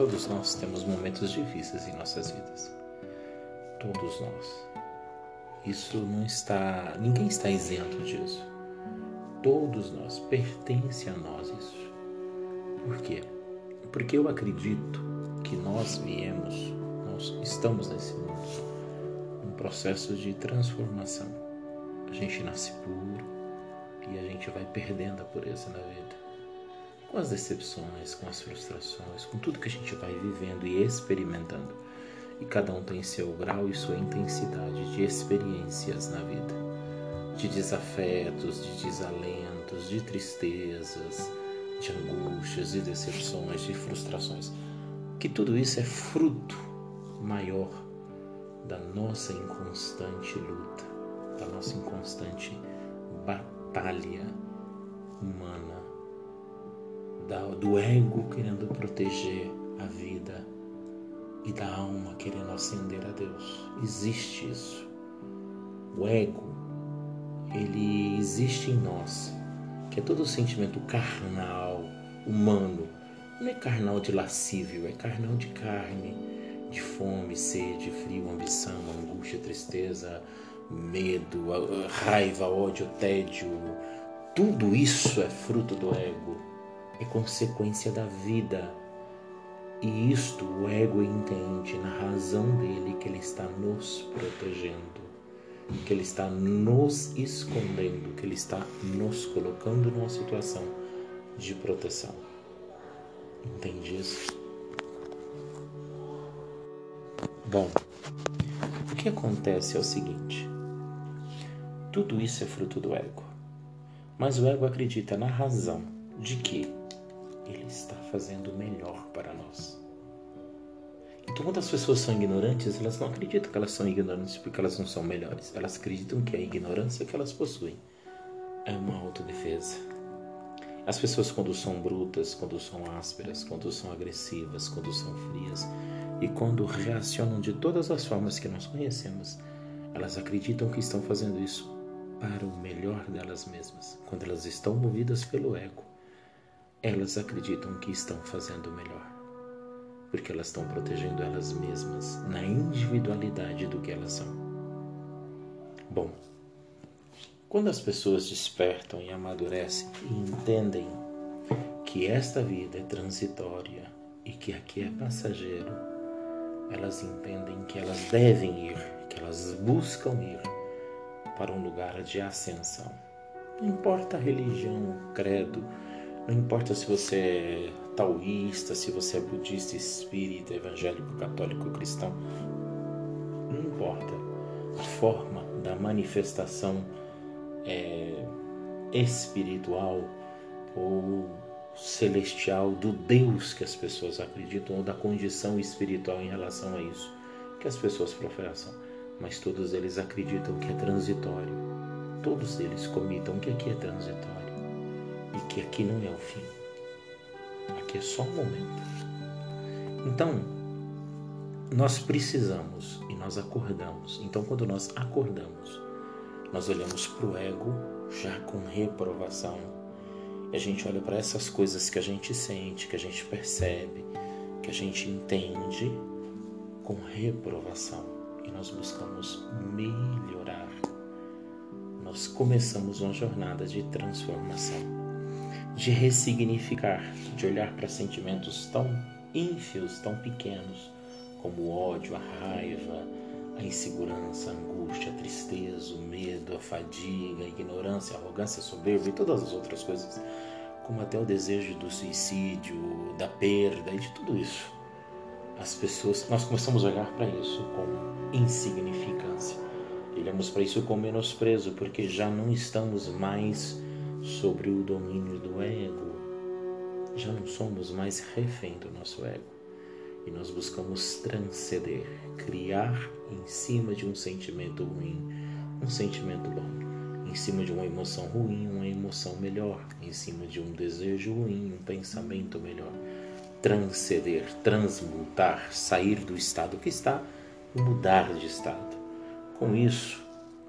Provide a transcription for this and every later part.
Todos nós temos momentos difíceis em nossas vidas. Todos nós. Isso não está. Ninguém está isento disso. Todos nós. Pertence a nós isso. Por quê? Porque eu acredito que nós viemos, nós estamos nesse mundo, num processo de transformação. A gente nasce puro e a gente vai perdendo a pureza na vida com as decepções, com as frustrações, com tudo que a gente vai vivendo e experimentando. E cada um tem seu grau e sua intensidade de experiências na vida, de desafetos, de desalentos, de tristezas, de angústias, de decepções, de frustrações. Que tudo isso é fruto maior da nossa inconstante luta, da nossa inconstante batalha humana do ego querendo proteger a vida e da alma querendo ascender a Deus. Existe isso. O ego, ele existe em nós, que é todo o sentimento carnal, humano. Não é carnal de lascívio, é carnal de carne, de fome, sede, frio, ambição, angústia, tristeza, medo, raiva, ódio, tédio. Tudo isso é fruto do ego é consequência da vida. E isto o ego entende na razão dele que ele está nos protegendo, que ele está nos escondendo, que ele está nos colocando numa situação de proteção. Entende isso? Bom, o que acontece é o seguinte: tudo isso é fruto do ego, mas o ego acredita na razão de que ele está fazendo o melhor para nós. Então, quando as pessoas são ignorantes, elas não acreditam que elas são ignorantes porque elas não são melhores. Elas acreditam que a ignorância que elas possuem é uma autodefesa. As pessoas, quando são brutas, quando são ásperas, quando são agressivas, quando são frias e quando reacionam de todas as formas que nós conhecemos, elas acreditam que estão fazendo isso para o melhor delas mesmas, quando elas estão movidas pelo ego elas acreditam que estão fazendo melhor, porque elas estão protegendo elas mesmas na individualidade do que elas são. Bom, quando as pessoas despertam e amadurecem e entendem que esta vida é transitória e que aqui é passageiro, elas entendem que elas devem ir, que elas buscam ir para um lugar de ascensão. Não importa a religião, o credo, não importa se você é taoísta, se você é budista, espírita, evangélico, católico, cristão. Não importa a forma da manifestação é, espiritual ou celestial do Deus que as pessoas acreditam ou da condição espiritual em relação a isso que as pessoas professam. Mas todos eles acreditam que é transitório. Todos eles comitam que aqui é transitório e que aqui não é o fim. Aqui é só um momento. Então, nós precisamos e nós acordamos. Então, quando nós acordamos, nós olhamos para o ego já com reprovação. E a gente olha para essas coisas que a gente sente, que a gente percebe, que a gente entende com reprovação. E nós buscamos melhorar. Nós começamos uma jornada de transformação de ressignificar, de olhar para sentimentos tão ínfios, tão pequenos, como o ódio, a raiva, a insegurança, a angústia, a tristeza, o medo, a fadiga, a ignorância, a arrogância, a soberba e todas as outras coisas, como até o desejo do suicídio, da perda e de tudo isso. As pessoas, nós começamos a olhar para isso com insignificância. Olhamos para isso com menosprezo, porque já não estamos mais sobre o domínio do ego. Já não somos mais refém do nosso ego e nós buscamos transcender, criar em cima de um sentimento ruim, um sentimento bom, em cima de uma emoção ruim, uma emoção melhor, em cima de um desejo ruim, um pensamento melhor. Transceder, transmutar, sair do estado que está e mudar de estado. Com isso,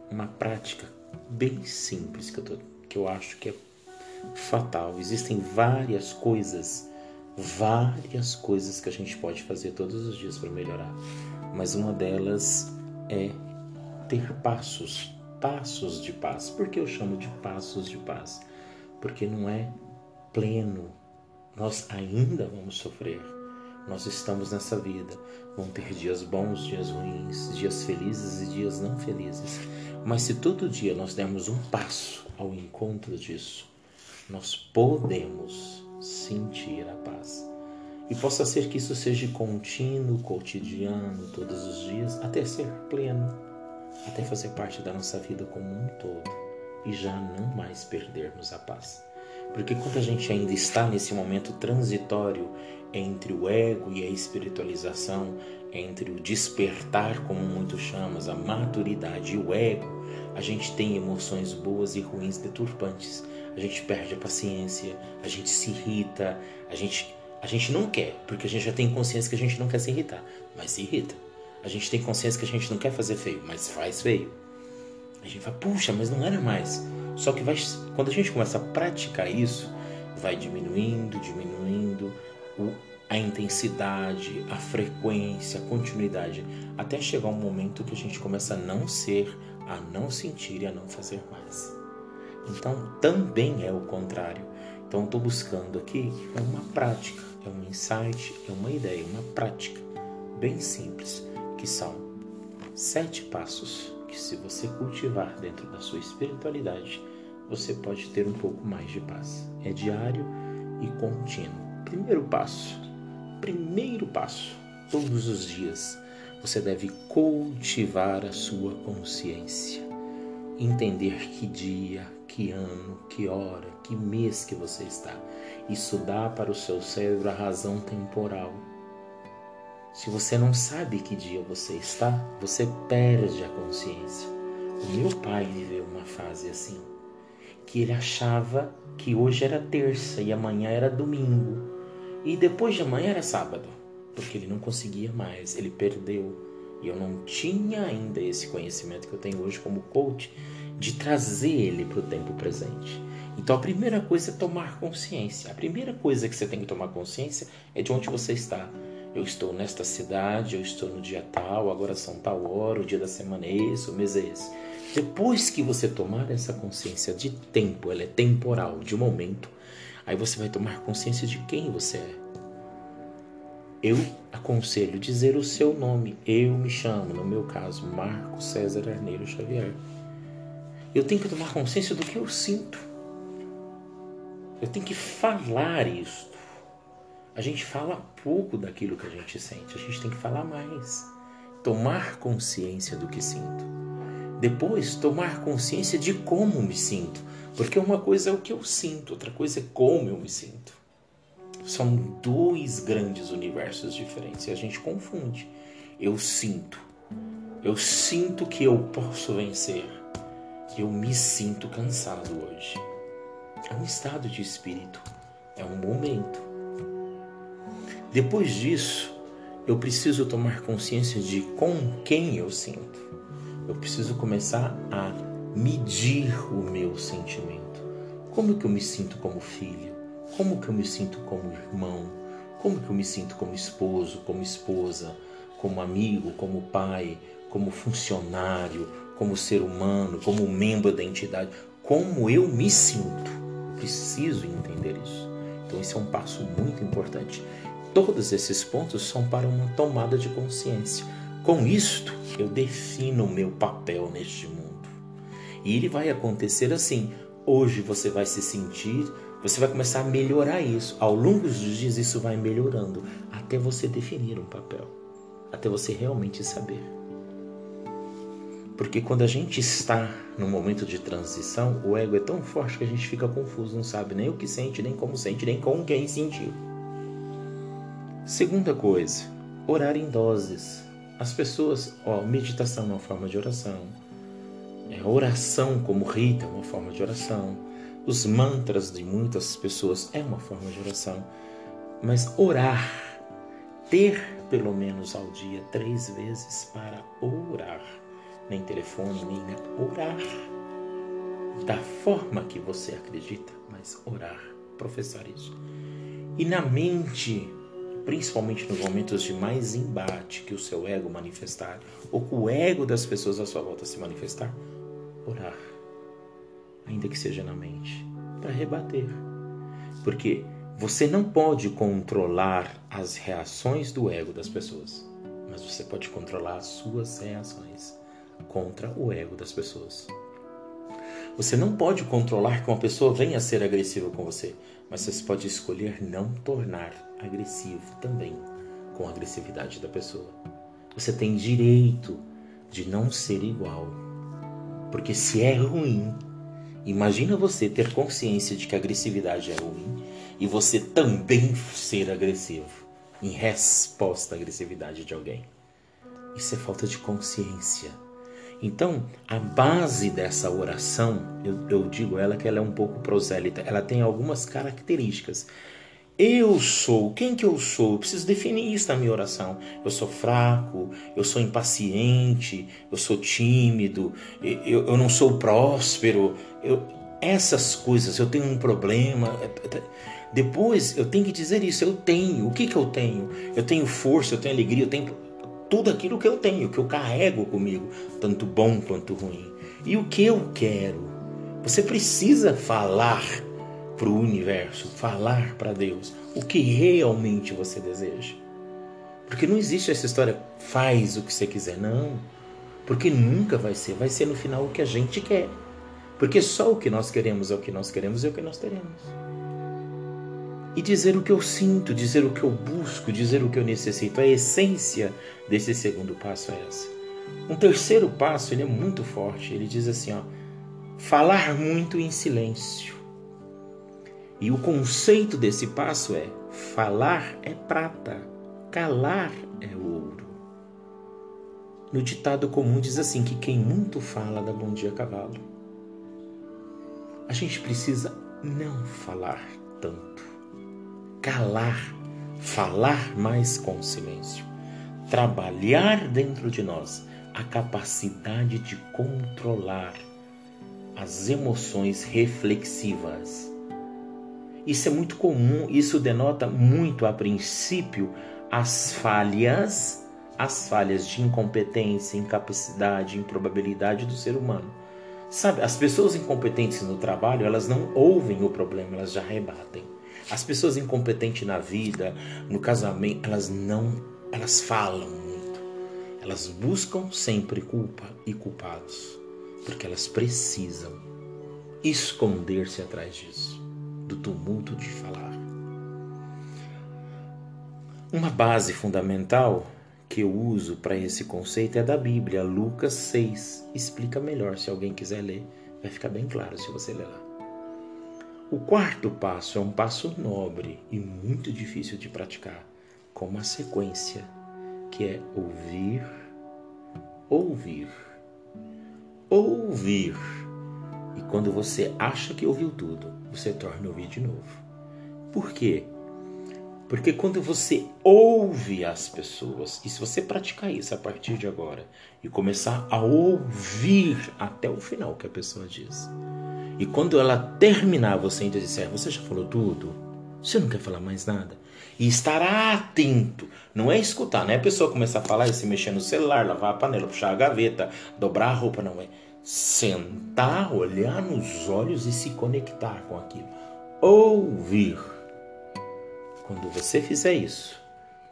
uma prática bem simples que eu estou que eu acho que é fatal. Existem várias coisas várias coisas que a gente pode fazer todos os dias para melhorar, mas uma delas é ter passos, passos de paz. Por que eu chamo de passos de paz? Porque não é pleno. Nós ainda vamos sofrer. Nós estamos nessa vida. Vão ter dias bons, dias ruins, dias felizes e dias não felizes. Mas se todo dia nós dermos um passo ao encontro disso, nós podemos sentir a paz. E possa ser que isso seja contínuo, cotidiano, todos os dias, até ser pleno, até fazer parte da nossa vida como um todo e já não mais perdermos a paz. Porque quando a gente ainda está nesse momento transitório entre o ego e a espiritualização, entre o despertar, como muito chamas, a maturidade e o ego, a gente tem emoções boas e ruins deturpantes. A gente perde a paciência, a gente se irrita, a gente, a gente não quer, porque a gente já tem consciência que a gente não quer se irritar, mas se irrita. A gente tem consciência que a gente não quer fazer feio, mas faz feio. A gente fala, puxa, mas não era mais. Só que vai, quando a gente começa a praticar isso, vai diminuindo, diminuindo o, a intensidade, a frequência, a continuidade, até chegar um momento que a gente começa a não ser, a não sentir e a não fazer mais. Então, também é o contrário. Então, estou buscando aqui uma prática, é um insight, é uma ideia, uma prática bem simples, que são sete passos que, se você cultivar dentro da sua espiritualidade, você pode ter um pouco mais de paz. É diário e contínuo. Primeiro passo, primeiro passo, todos os dias, você deve cultivar a sua consciência. Entender que dia, que ano, que hora, que mês que você está. Isso dá para o seu cérebro a razão temporal se você não sabe que dia você está, você perde a consciência. O meu pai viveu uma fase assim, que ele achava que hoje era terça e amanhã era domingo, e depois de amanhã era sábado, porque ele não conseguia mais, ele perdeu. E eu não tinha ainda esse conhecimento que eu tenho hoje como coach de trazer ele para o tempo presente. Então a primeira coisa é tomar consciência. A primeira coisa que você tem que tomar consciência é de onde você está eu estou nesta cidade, eu estou no dia tal, agora são tal hora, o dia da semana é esse, o mês é esse. Depois que você tomar essa consciência de tempo, ela é temporal, de momento, aí você vai tomar consciência de quem você é. Eu aconselho dizer o seu nome. Eu me chamo, no meu caso, Marco César Arneiro Xavier. Eu tenho que tomar consciência do que eu sinto. Eu tenho que falar isso a gente fala pouco daquilo que a gente sente, a gente tem que falar mais. Tomar consciência do que sinto. Depois, tomar consciência de como me sinto. Porque uma coisa é o que eu sinto, outra coisa é como eu me sinto. São dois grandes universos diferentes e a gente confunde. Eu sinto. Eu sinto que eu posso vencer. Eu me sinto cansado hoje. É um estado de espírito. É um momento. Depois disso, eu preciso tomar consciência de com quem eu sinto. Eu preciso começar a medir o meu sentimento. Como que eu me sinto como filho? Como que eu me sinto como irmão? Como que eu me sinto como esposo, como esposa, como amigo, como pai, como funcionário, como ser humano, como membro da entidade? Como eu me sinto? Preciso entender isso. Então, esse é um passo muito importante. Todos esses pontos são para uma tomada de consciência. Com isto, eu defino o meu papel neste mundo. E ele vai acontecer assim. Hoje você vai se sentir, você vai começar a melhorar isso. Ao longo dos dias, isso vai melhorando até você definir um papel, até você realmente saber. Porque quando a gente está no momento de transição, o ego é tão forte que a gente fica confuso, não sabe nem o que sente, nem como sente, nem com quem sentiu. Segunda coisa, orar em doses. As pessoas, ó, meditação é uma forma de oração. É, oração como rita é uma forma de oração. Os mantras de muitas pessoas é uma forma de oração. Mas orar, ter pelo menos ao dia três vezes para orar, nem telefone, nem orar, da forma que você acredita, mas orar, professar isso E na mente, principalmente nos momentos de mais embate que o seu ego manifestar, ou que o ego das pessoas à sua volta se manifestar, orar, ainda que seja na mente, para rebater. Porque você não pode controlar as reações do ego das pessoas, mas você pode controlar as suas reações contra o ego das pessoas. Você não pode controlar que uma pessoa venha a ser agressiva com você, mas você pode escolher não tornar agressivo também com a agressividade da pessoa. Você tem direito de não ser igual. Porque se é ruim, imagina você ter consciência de que a agressividade é ruim e você também ser agressivo em resposta à agressividade de alguém. Isso é falta de consciência. Então, a base dessa oração, eu, eu digo ela que ela é um pouco prosélita, ela tem algumas características. Eu sou, quem que eu sou? Eu preciso definir isso na minha oração. Eu sou fraco, eu sou impaciente, eu sou tímido, eu, eu não sou próspero. Eu, essas coisas, eu tenho um problema. Depois eu tenho que dizer isso, eu tenho. O que, que eu tenho? Eu tenho força, eu tenho alegria, eu tenho tudo aquilo que eu tenho, que eu carrego comigo, tanto bom quanto ruim. E o que eu quero? Você precisa falar para o universo, falar para Deus o que realmente você deseja. Porque não existe essa história, faz o que você quiser, não. Porque nunca vai ser, vai ser no final o que a gente quer. Porque só o que nós queremos é o que nós queremos e é o que nós teremos e dizer o que eu sinto, dizer o que eu busco, dizer o que eu necessito. A essência desse segundo passo é essa. Um terceiro passo, ele é muito forte. Ele diz assim, ó: falar muito em silêncio. E o conceito desse passo é: falar é prata, calar é ouro. No ditado comum diz assim que quem muito fala dá bom dia a cavalo. A gente precisa não falar tanto calar, falar mais com silêncio, trabalhar dentro de nós a capacidade de controlar as emoções reflexivas. Isso é muito comum, isso denota muito a princípio as falhas, as falhas de incompetência, incapacidade, improbabilidade do ser humano. Sabe, as pessoas incompetentes no trabalho, elas não ouvem o problema, elas já rebatem. As pessoas incompetentes na vida, no casamento, elas não, elas falam muito. Elas buscam sempre culpa e culpados, porque elas precisam esconder-se atrás disso, do tumulto de falar. Uma base fundamental que eu uso para esse conceito é da Bíblia, Lucas 6. Explica melhor se alguém quiser ler, vai ficar bem claro se você ler lá. O quarto passo é um passo nobre e muito difícil de praticar, com uma sequência que é ouvir, ouvir, ouvir. Quando você acha que ouviu tudo, você torna a ouvir de novo. Por quê? Porque quando você ouve as pessoas, e se você praticar isso a partir de agora e começar a ouvir até o final que a pessoa diz, e quando ela terminar, você ainda disser: Você já falou tudo? Você não quer falar mais nada? E estar atento. Não é escutar, não é a pessoa começar a falar e se mexer no celular, lavar a panela, puxar a gaveta, dobrar a roupa. Não é. Sentar, olhar nos olhos e se conectar com aquilo. Ouvir. Quando você fizer isso,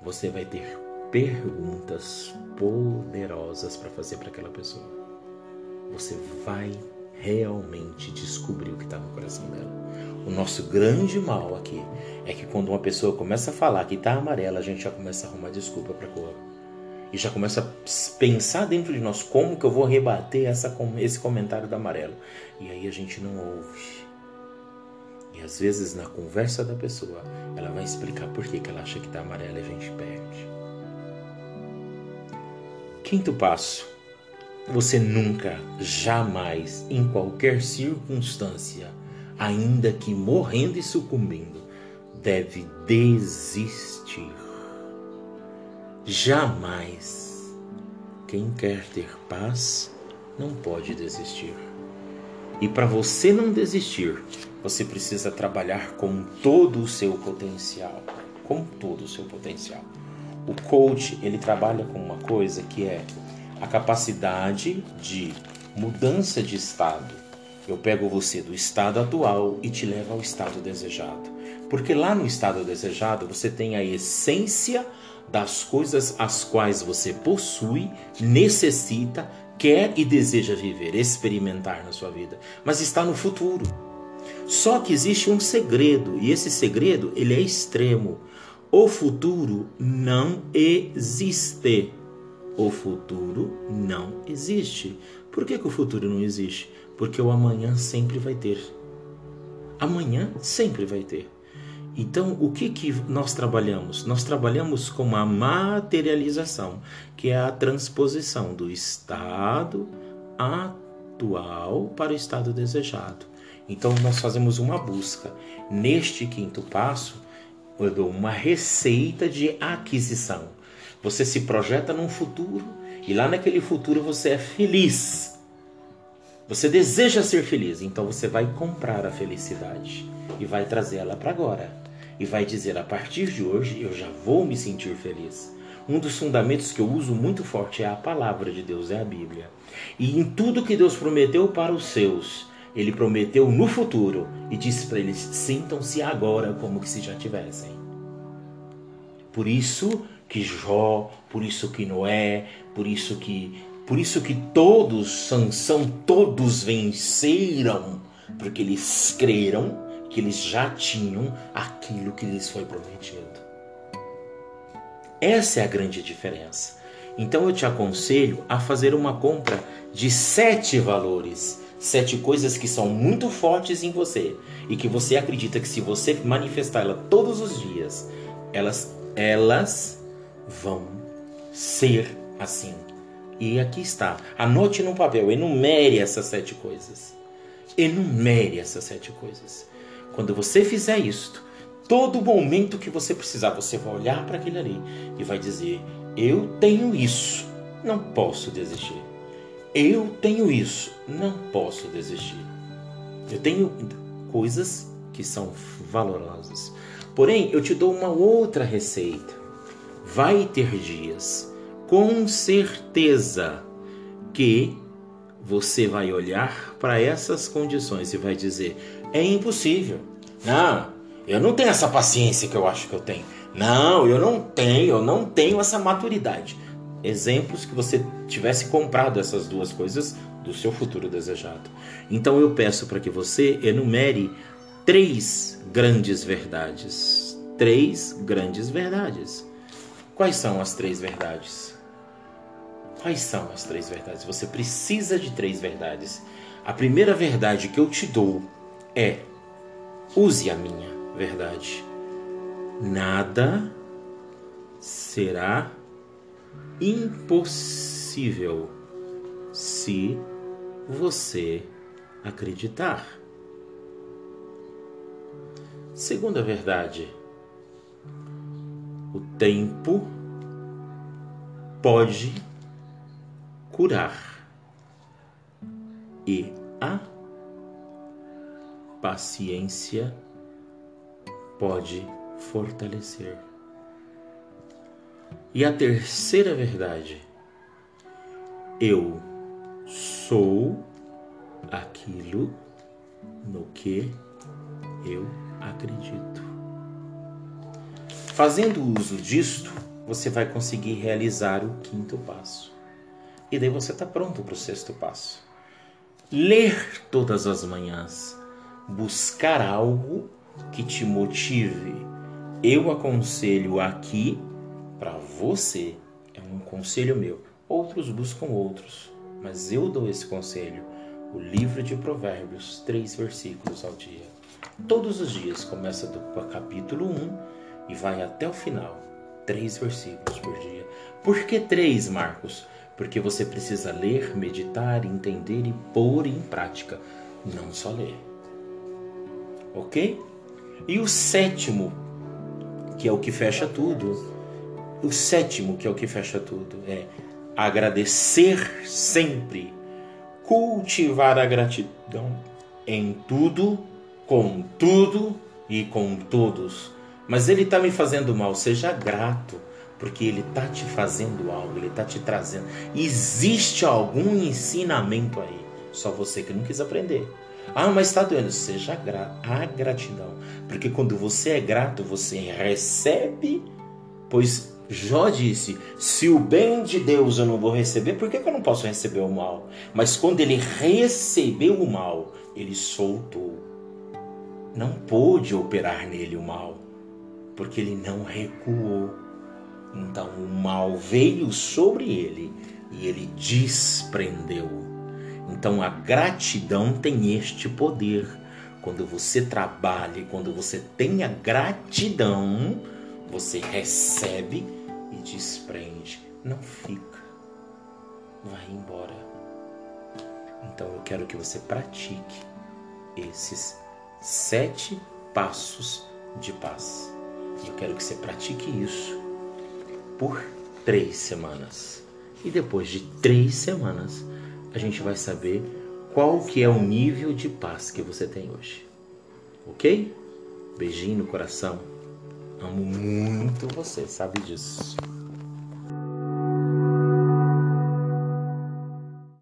você vai ter perguntas poderosas para fazer para aquela pessoa. Você vai realmente descobrir o que está no coração dela. O nosso grande mal aqui é que quando uma pessoa começa a falar que está amarela, a gente já começa a arrumar desculpa para a cor. E já começa a pensar dentro de nós como que eu vou rebater essa, esse comentário do amarelo. E aí a gente não ouve. E às vezes na conversa da pessoa, ela vai explicar por que, que ela acha que está amarela e a gente perde. Quinto passo você nunca, jamais, em qualquer circunstância, ainda que morrendo e sucumbindo, deve desistir. Jamais. Quem quer ter paz não pode desistir. E para você não desistir, você precisa trabalhar com todo o seu potencial, com todo o seu potencial. O coach, ele trabalha com uma coisa que é a capacidade de mudança de estado. Eu pego você do estado atual e te levo ao estado desejado. Porque lá no estado desejado você tem a essência das coisas as quais você possui, necessita, quer e deseja viver, experimentar na sua vida, mas está no futuro. Só que existe um segredo, e esse segredo ele é extremo. O futuro não existe. O futuro não existe. Por que, que o futuro não existe? Porque o amanhã sempre vai ter. Amanhã sempre vai ter. Então, o que, que nós trabalhamos? Nós trabalhamos com a materialização, que é a transposição do estado atual para o estado desejado. Então, nós fazemos uma busca. Neste quinto passo, eu dou uma receita de aquisição. Você se projeta num futuro e lá naquele futuro você é feliz. Você deseja ser feliz, então você vai comprar a felicidade e vai trazê-la para agora. E vai dizer: a partir de hoje eu já vou me sentir feliz. Um dos fundamentos que eu uso muito forte é a palavra de Deus, é a Bíblia. E em tudo que Deus prometeu para os seus, ele prometeu no futuro e disse para eles: sintam-se agora como se já tivessem. Por isso que Jó, por isso que Noé, por isso que por isso que todos Sansão, todos venceram, porque eles creram que eles já tinham aquilo que lhes foi prometido. Essa é a grande diferença. Então eu te aconselho a fazer uma compra de sete valores, sete coisas que são muito fortes em você e que você acredita que se você manifestar ela todos os dias, elas elas vão ser assim. E aqui está. Anote no papel, enumere essas sete coisas. Enumere essas sete coisas. Quando você fizer isto, todo momento que você precisar, você vai olhar para aquele ali e vai dizer: Eu tenho isso, não posso desistir. Eu tenho isso, não posso desistir. Eu tenho coisas que são valorosas. Porém, eu te dou uma outra receita. Vai ter dias, com certeza, que você vai olhar para essas condições e vai dizer: é impossível. Não, eu não tenho essa paciência que eu acho que eu tenho. Não, eu não tenho, eu não tenho essa maturidade. Exemplos que você tivesse comprado essas duas coisas do seu futuro desejado. Então eu peço para que você enumere três grandes verdades. Três grandes verdades. Quais são as três verdades? Quais são as três verdades? Você precisa de três verdades. A primeira verdade que eu te dou é: use a minha verdade. Nada será impossível se você acreditar. Segunda verdade: o tempo pode curar e a paciência pode fortalecer. E a terceira verdade, eu sou aquilo no que eu acredito. Fazendo uso disto, você vai conseguir realizar o quinto passo. E daí você está pronto para o sexto passo. Ler todas as manhãs buscar algo que te motive. Eu aconselho aqui para você, é um conselho meu. Outros buscam outros, mas eu dou esse conselho. O livro de Provérbios, três versículos ao dia. Todos os dias, começa do capítulo 1 e vai até o final. Três versículos por dia. Por que três, Marcos? Porque você precisa ler, meditar, entender e pôr em prática, não só ler ok? E o sétimo, que é o que fecha tudo, o sétimo, que é o que fecha tudo, é agradecer sempre, cultivar a gratidão em tudo com tudo e com todos. Mas ele está me fazendo mal. Seja grato, porque ele está te fazendo algo, ele está te trazendo. Existe algum ensinamento aí, só você que não quis aprender. Ah, mas está doendo. Seja grato. A gratidão. Porque quando você é grato, você recebe, pois Jó disse: se o bem de Deus eu não vou receber, por que, que eu não posso receber o mal? Mas quando ele recebeu o mal, ele soltou. Não pôde operar nele o mal, porque ele não recuou. Então o mal veio sobre ele e ele desprendeu. Então a gratidão tem este poder. Quando você trabalha, quando você tem a gratidão, você recebe e desprende. Não fica. Vai embora. Então eu quero que você pratique esses sete passos de paz. Eu quero que você pratique isso por três semanas. E depois de três semanas, a gente vai saber qual que é o nível de paz que você tem hoje. Ok? Beijinho no coração. Amo muito você, sabe disso.